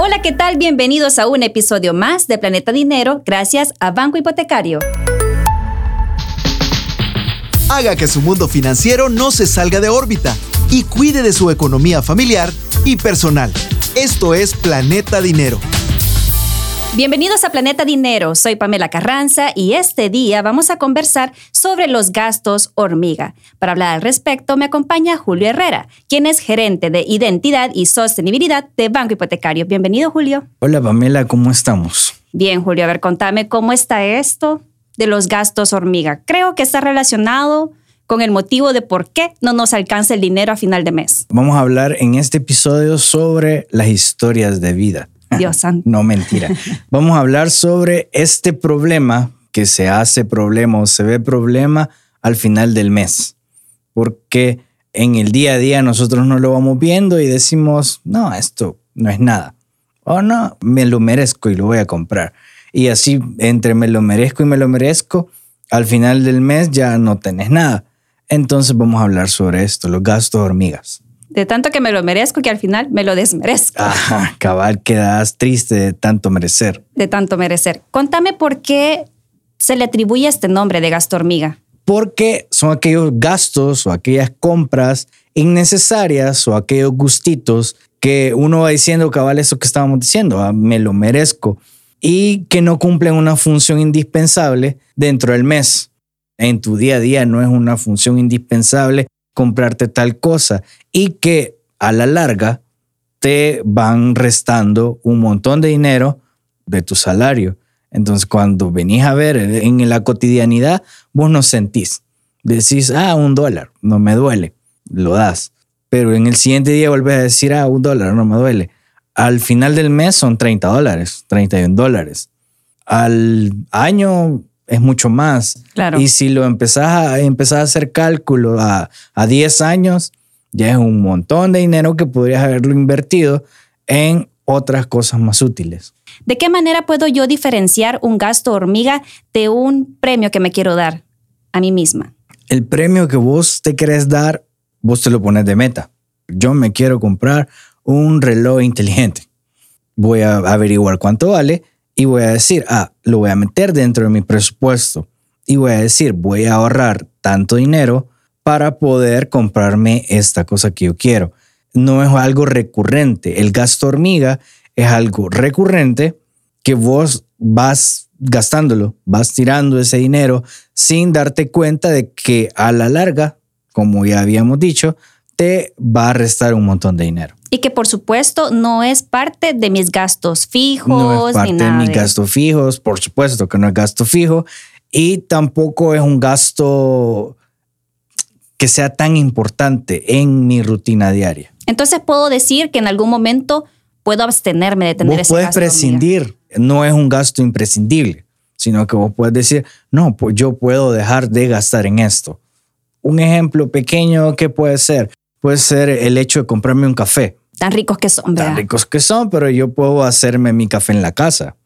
Hola, ¿qué tal? Bienvenidos a un episodio más de Planeta Dinero gracias a Banco Hipotecario. Haga que su mundo financiero no se salga de órbita y cuide de su economía familiar y personal. Esto es Planeta Dinero. Bienvenidos a Planeta Dinero, soy Pamela Carranza y este día vamos a conversar sobre los gastos hormiga. Para hablar al respecto me acompaña Julio Herrera, quien es gerente de identidad y sostenibilidad de Banco Hipotecario. Bienvenido Julio. Hola Pamela, ¿cómo estamos? Bien Julio, a ver, contame cómo está esto de los gastos hormiga. Creo que está relacionado con el motivo de por qué no nos alcanza el dinero a final de mes. Vamos a hablar en este episodio sobre las historias de vida. Dios santo. no, mentira. Vamos a hablar sobre este problema que se hace problema o se ve problema al final del mes. Porque en el día a día nosotros no lo vamos viendo y decimos, no, esto no es nada. O no, me lo merezco y lo voy a comprar. Y así, entre me lo merezco y me lo merezco, al final del mes ya no tenés nada. Entonces vamos a hablar sobre esto, los gastos hormigas. De tanto que me lo merezco que al final me lo desmerezco. Ajá, cabal, quedas triste de tanto merecer. De tanto merecer. Contame por qué se le atribuye este nombre de gasto hormiga. Porque son aquellos gastos o aquellas compras innecesarias o aquellos gustitos que uno va diciendo, cabal, eso que estábamos diciendo, ah, me lo merezco, y que no cumplen una función indispensable dentro del mes. En tu día a día no es una función indispensable comprarte tal cosa y que a la larga te van restando un montón de dinero de tu salario. Entonces, cuando venís a ver en la cotidianidad, vos no sentís. Decís, ah, un dólar, no me duele, lo das. Pero en el siguiente día vuelves a decir, ah, un dólar, no me duele. Al final del mes son 30 dólares, 31 dólares. Al año es mucho más. Claro. Y si lo empezás a, empezás a hacer cálculo a, a 10 años, ya es un montón de dinero que podrías haberlo invertido en otras cosas más útiles. ¿De qué manera puedo yo diferenciar un gasto hormiga de un premio que me quiero dar a mí misma? El premio que vos te querés dar, vos te lo pones de meta. Yo me quiero comprar un reloj inteligente. Voy a averiguar cuánto vale y voy a decir, ah, lo voy a meter dentro de mi presupuesto y voy a decir, voy a ahorrar tanto dinero para poder comprarme esta cosa que yo quiero. No es algo recurrente. El gasto hormiga es algo recurrente que vos vas gastándolo, vas tirando ese dinero sin darte cuenta de que a la larga, como ya habíamos dicho, te va a restar un montón de dinero. Y que por supuesto no es parte de mis gastos fijos. No es parte ni de mis gastos fijos, por supuesto que no es gasto fijo. Y tampoco es un gasto que sea tan importante en mi rutina diaria. Entonces puedo decir que en algún momento puedo abstenerme de tener Vos ese puedes gasto prescindir, no es un gasto imprescindible, sino que vos puedes decir, no, pues yo puedo dejar de gastar en esto. Un ejemplo pequeño que puede ser, puede ser el hecho de comprarme un café. Tan ricos que son, Tan ¿verdad? ricos que son, pero yo puedo hacerme mi café en la casa,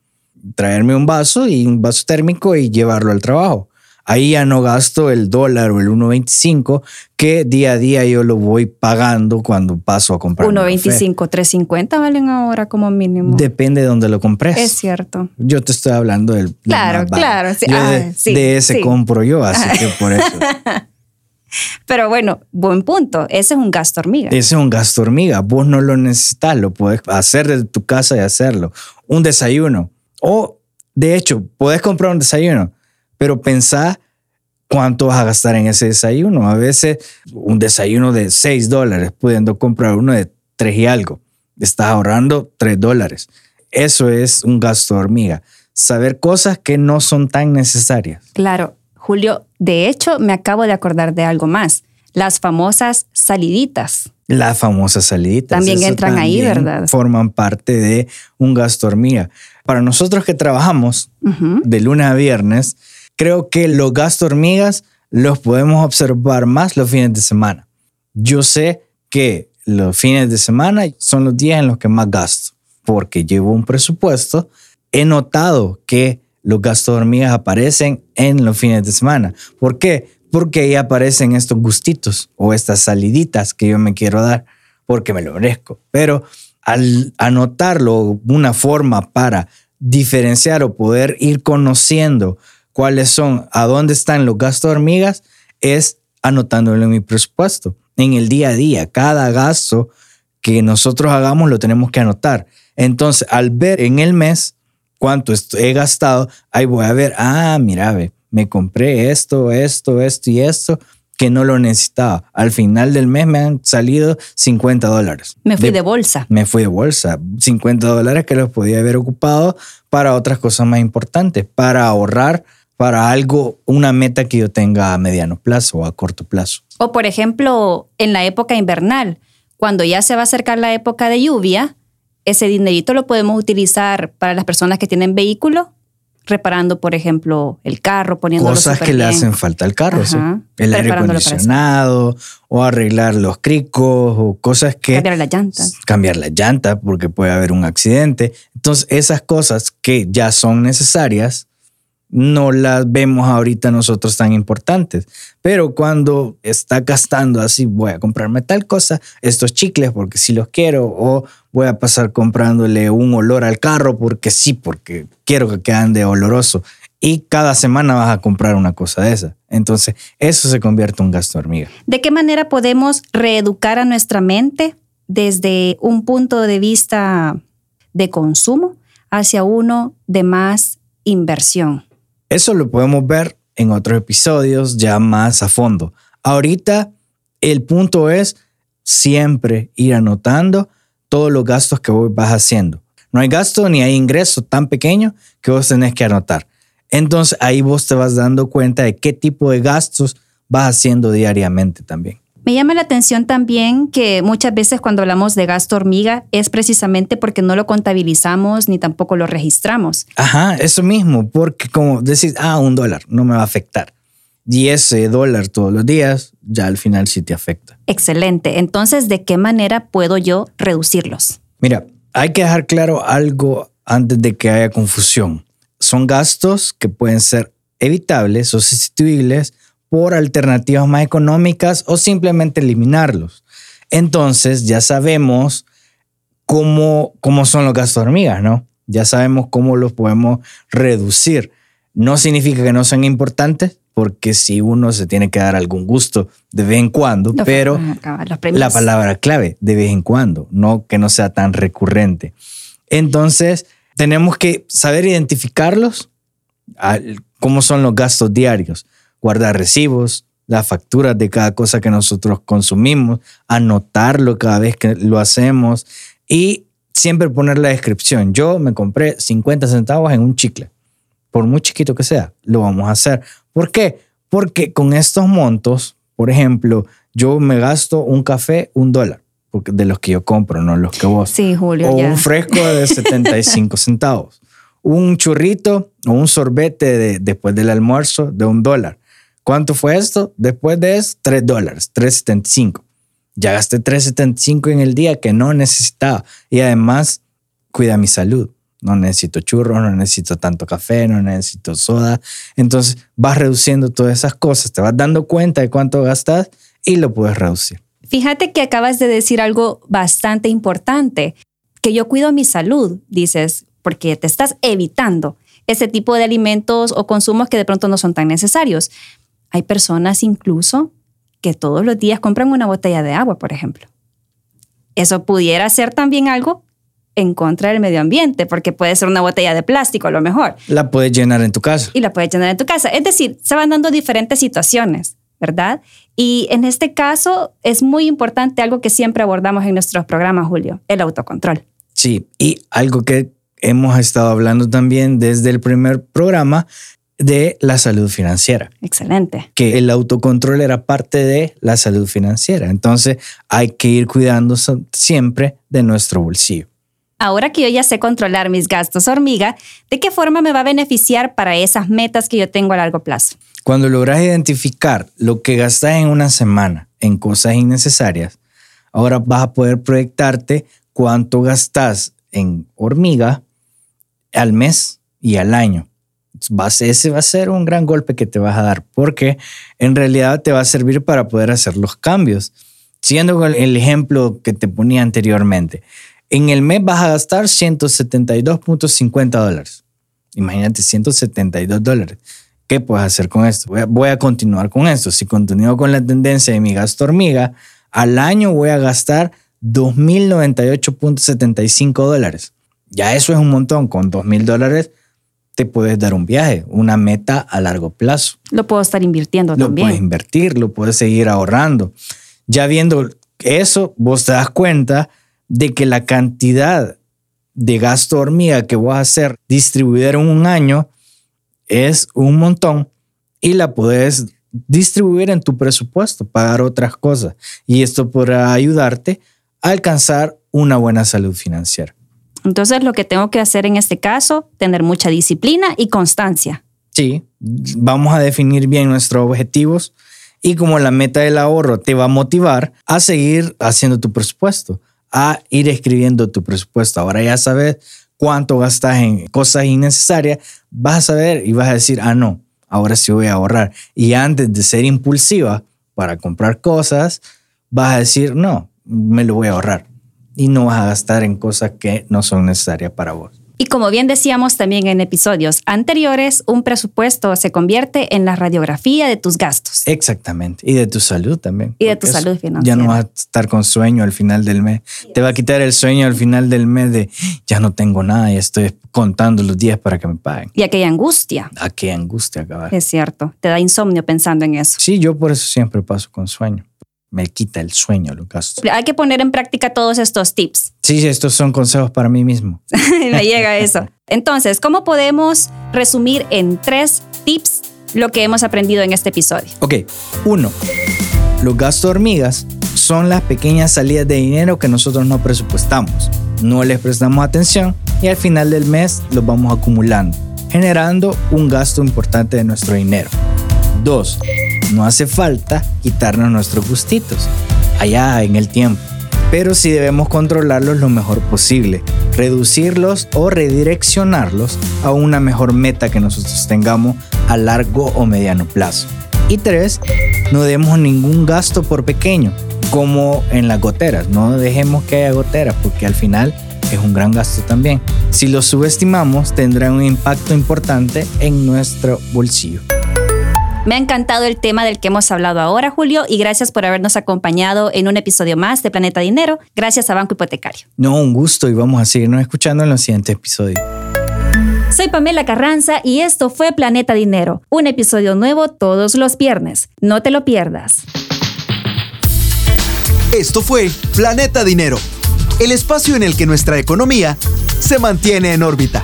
traerme un vaso y un vaso térmico y llevarlo al trabajo. Ahí ya no gasto el dólar o el 1.25 que día a día yo lo voy pagando cuando paso a comprar. un café. 1.25, 3.50 valen ahora como mínimo. Depende de dónde lo compres. es cierto. Yo te estoy hablando del. Claro, claro, sí. Yo Ah, de, sí, de ese sí. compro yo, así que por eso. Pero bueno, buen punto. Ese es un gasto hormiga. Ese es un gasto hormiga. Vos no lo necesitas, lo puedes hacer desde tu casa y hacerlo. Un desayuno. O, de hecho, puedes comprar un desayuno, pero pensá cuánto vas a gastar en ese desayuno. A veces un desayuno de 6 dólares, pudiendo comprar uno de 3 y algo. Estás ahorrando 3 dólares. Eso es un gasto hormiga. Saber cosas que no son tan necesarias. Claro, Julio, de hecho me acabo de acordar de algo más. Las famosas saliditas. Las famosas saliditas. También entran ahí, ¿verdad? Forman parte de un gasto hormiga. Para nosotros que trabajamos de lunes a viernes, creo que los gastos hormigas los podemos observar más los fines de semana. Yo sé que los fines de semana son los días en los que más gasto, porque llevo un presupuesto. He notado que los gastos hormigas aparecen en los fines de semana. ¿Por qué? Porque ahí aparecen estos gustitos o estas saliditas que yo me quiero dar porque me lo merezco. Pero al anotarlo, una forma para diferenciar o poder ir conociendo cuáles son, a dónde están los gastos hormigas, es anotándolo en mi presupuesto. En el día a día, cada gasto que nosotros hagamos lo tenemos que anotar. Entonces, al ver en el mes cuánto he gastado, ahí voy a ver, ah, mira, ve, me compré esto, esto, esto y esto que no lo necesitaba. Al final del mes me han salido 50 dólares. Me fui de, bolsa. Me fui de bolsa. 50 dólares que los podía haber ocupado para otras cosas más importantes, para ahorrar para algo, una meta que yo tenga a mediano plazo o a corto plazo. O por ejemplo, en la época invernal, cuando ya se va a acercar la época de lluvia, ese dinerito lo podemos utilizar para las personas que tienen vehículo reparando, por ejemplo, el carro, poniendo cosas que le hacen falta al carro, el aire acondicionado o arreglar los cricos o cosas que cambiar la llanta, cambiar la llanta porque puede haber un accidente. Entonces esas cosas que ya son necesarias no las vemos ahorita nosotros tan importantes. Pero cuando está gastando así, voy a comprarme tal cosa, estos chicles porque si los quiero, o voy a pasar comprándole un olor al carro porque sí, porque quiero que queden de oloroso. Y cada semana vas a comprar una cosa de esa. Entonces, eso se convierte en un gasto hormiga. ¿De qué manera podemos reeducar a nuestra mente desde un punto de vista de consumo hacia uno de más inversión? Eso lo podemos ver en otros episodios ya más a fondo. Ahorita el punto es siempre ir anotando todos los gastos que vos vas haciendo. No hay gasto ni hay ingreso tan pequeño que vos tenés que anotar. Entonces ahí vos te vas dando cuenta de qué tipo de gastos vas haciendo diariamente también. Me llama la atención también que muchas veces cuando hablamos de gasto hormiga es precisamente porque no lo contabilizamos ni tampoco lo registramos. Ajá, eso mismo, porque como decís, ah, un dólar no me va a afectar. Y ese dólar todos los días ya al final sí te afecta. Excelente. Entonces, ¿de qué manera puedo yo reducirlos? Mira, hay que dejar claro algo antes de que haya confusión. Son gastos que pueden ser evitables o sustituibles por alternativas más económicas o simplemente eliminarlos. Entonces ya sabemos cómo, cómo son los gastos hormigas, ¿no? Ya sabemos cómo los podemos reducir. No significa que no sean importantes, porque si uno se tiene que dar algún gusto de vez en cuando, pero la palabra clave, de vez en cuando, no que no sea tan recurrente. Entonces, tenemos que saber identificarlos, cómo son los gastos diarios guardar recibos, las facturas de cada cosa que nosotros consumimos, anotarlo cada vez que lo hacemos y siempre poner la descripción. Yo me compré 50 centavos en un chicle, por muy chiquito que sea, lo vamos a hacer. ¿Por qué? Porque con estos montos, por ejemplo, yo me gasto un café un dólar, porque de los que yo compro, no los que vos. Sí, Julio. O un fresco de 75 centavos. Un churrito o un sorbete de, después del almuerzo de un dólar. ¿Cuánto fue esto? Después de eso, 3 dólares, 3.75. Ya gasté 3.75 en el día que no necesitaba. Y además, cuida mi salud. No necesito churros, no necesito tanto café, no necesito soda. Entonces vas reduciendo todas esas cosas, te vas dando cuenta de cuánto gastas y lo puedes reducir. Fíjate que acabas de decir algo bastante importante, que yo cuido mi salud, dices, porque te estás evitando ese tipo de alimentos o consumos que de pronto no son tan necesarios. Hay personas incluso que todos los días compran una botella de agua, por ejemplo. Eso pudiera ser también algo en contra del medio ambiente, porque puede ser una botella de plástico a lo mejor. La puedes llenar en tu casa. Y la puedes llenar en tu casa. Es decir, se van dando diferentes situaciones, ¿verdad? Y en este caso es muy importante algo que siempre abordamos en nuestros programas, Julio, el autocontrol. Sí, y algo que hemos estado hablando también desde el primer programa de la salud financiera. Excelente. Que el autocontrol era parte de la salud financiera. Entonces hay que ir cuidando siempre de nuestro bolsillo. Ahora que yo ya sé controlar mis gastos hormiga, ¿de qué forma me va a beneficiar para esas metas que yo tengo a largo plazo? Cuando logras identificar lo que gastas en una semana en cosas innecesarias, ahora vas a poder proyectarte cuánto gastas en hormiga al mes y al año ese va a ser un gran golpe que te vas a dar porque en realidad te va a servir para poder hacer los cambios. Siguiendo con el ejemplo que te ponía anteriormente, En el mes vas a gastar 172.50 dólares. Imagínate, 172 dólares. ¿Qué puedes hacer con esto? Voy a, voy a continuar con esto. Si continúo con la tendencia de mi gasto hormiga, al año voy a gastar 2.098.75 dólares. Ya eso es un montón. Con 2.000 dólares te puedes dar un viaje, una meta a largo plazo. Lo puedo estar invirtiendo Lo también. puedes invertir, lo puedes seguir ahorrando. Ya viendo eso, vos te das cuenta de que la cantidad de gasto hormiga que vas a hacer distribuir en un año es un montón y la puedes distribuir en tu presupuesto, pagar otras cosas. Y esto podrá ayudarte a alcanzar una buena salud financiera. Entonces, lo que tengo que hacer en este caso, tener mucha disciplina y constancia. Sí, vamos a definir bien nuestros objetivos y como la meta del ahorro te va a motivar a seguir haciendo tu presupuesto, a ir escribiendo tu presupuesto. Ahora ya sabes cuánto gastas en cosas innecesarias, vas a saber y vas a decir, ah, no, ahora sí voy a ahorrar. Y antes de ser impulsiva para comprar cosas, vas a decir, no, me lo voy a ahorrar. Y no vas a gastar en cosas que no son necesarias para vos. Y como bien decíamos también en episodios anteriores, un presupuesto se convierte en la radiografía de tus gastos. Exactamente. Y de tu salud también. Y de tu salud financiera. Ya no vas a estar con sueño al final del mes. Te va a quitar el sueño al final del mes de ya no tengo nada y estoy contando los días para que me paguen. Y aquella angustia, A qué angustia acabar. es cierto, te da insomnio pensando en eso. Sí, yo por eso siempre paso con sueño. Me quita el sueño gastos. Hay que poner en práctica todos estos tips. Sí, estos son consejos para mí mismo. Me llega eso. Entonces, ¿cómo podemos resumir en tres tips lo que hemos aprendido en este episodio? Ok, uno, los gastos hormigas son las pequeñas salidas de dinero que nosotros no presupuestamos. No les prestamos atención y al final del mes los vamos acumulando, generando un gasto importante de nuestro dinero. Dos, no hace falta quitarnos nuestros gustitos allá en el tiempo, pero sí debemos controlarlos lo mejor posible, reducirlos o redireccionarlos a una mejor meta que nosotros tengamos a largo o mediano plazo. Y tres, no demos ningún gasto por pequeño, como en las goteras. No dejemos que haya goteras porque al final es un gran gasto también. Si lo subestimamos, tendrá un impacto importante en nuestro bolsillo. Me ha encantado el tema del que hemos hablado ahora, Julio, y gracias por habernos acompañado en un episodio más de Planeta Dinero. Gracias a Banco Hipotecario. No, un gusto y vamos a seguirnos escuchando en los siguientes episodios. Soy Pamela Carranza y esto fue Planeta Dinero, un episodio nuevo todos los viernes. No te lo pierdas. Esto fue Planeta Dinero, el espacio en el que nuestra economía se mantiene en órbita.